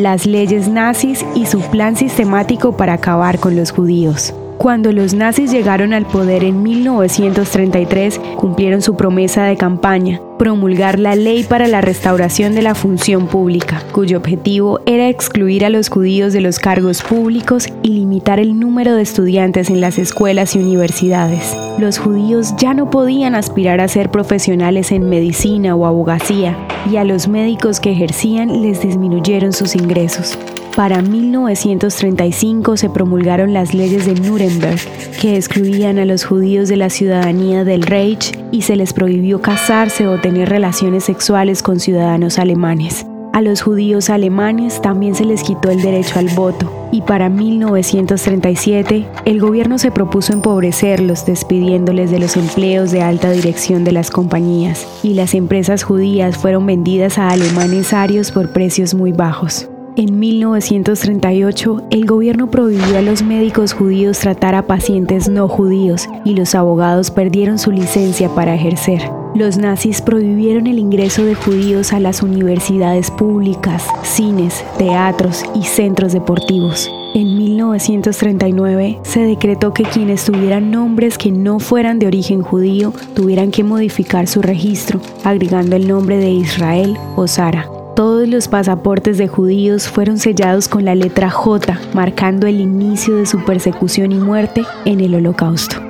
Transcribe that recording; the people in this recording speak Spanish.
las leyes nazis y su plan sistemático para acabar con los judíos. Cuando los nazis llegaron al poder en 1933, cumplieron su promesa de campaña, promulgar la ley para la restauración de la función pública, cuyo objetivo era excluir a los judíos de los cargos públicos y limitar el número de estudiantes en las escuelas y universidades. Los judíos ya no podían aspirar a ser profesionales en medicina o abogacía, y a los médicos que ejercían les disminuyeron sus ingresos. Para 1935 se promulgaron las leyes de Nuremberg, que excluían a los judíos de la ciudadanía del Reich y se les prohibió casarse o tener relaciones sexuales con ciudadanos alemanes. A los judíos alemanes también se les quitó el derecho al voto y para 1937 el gobierno se propuso empobrecerlos despidiéndoles de los empleos de alta dirección de las compañías y las empresas judías fueron vendidas a alemanes arios por precios muy bajos. En 1938, el gobierno prohibió a los médicos judíos tratar a pacientes no judíos y los abogados perdieron su licencia para ejercer. Los nazis prohibieron el ingreso de judíos a las universidades públicas, cines, teatros y centros deportivos. En 1939 se decretó que quienes tuvieran nombres que no fueran de origen judío tuvieran que modificar su registro, agregando el nombre de Israel o Sara. Todos los pasaportes de judíos fueron sellados con la letra J, marcando el inicio de su persecución y muerte en el Holocausto.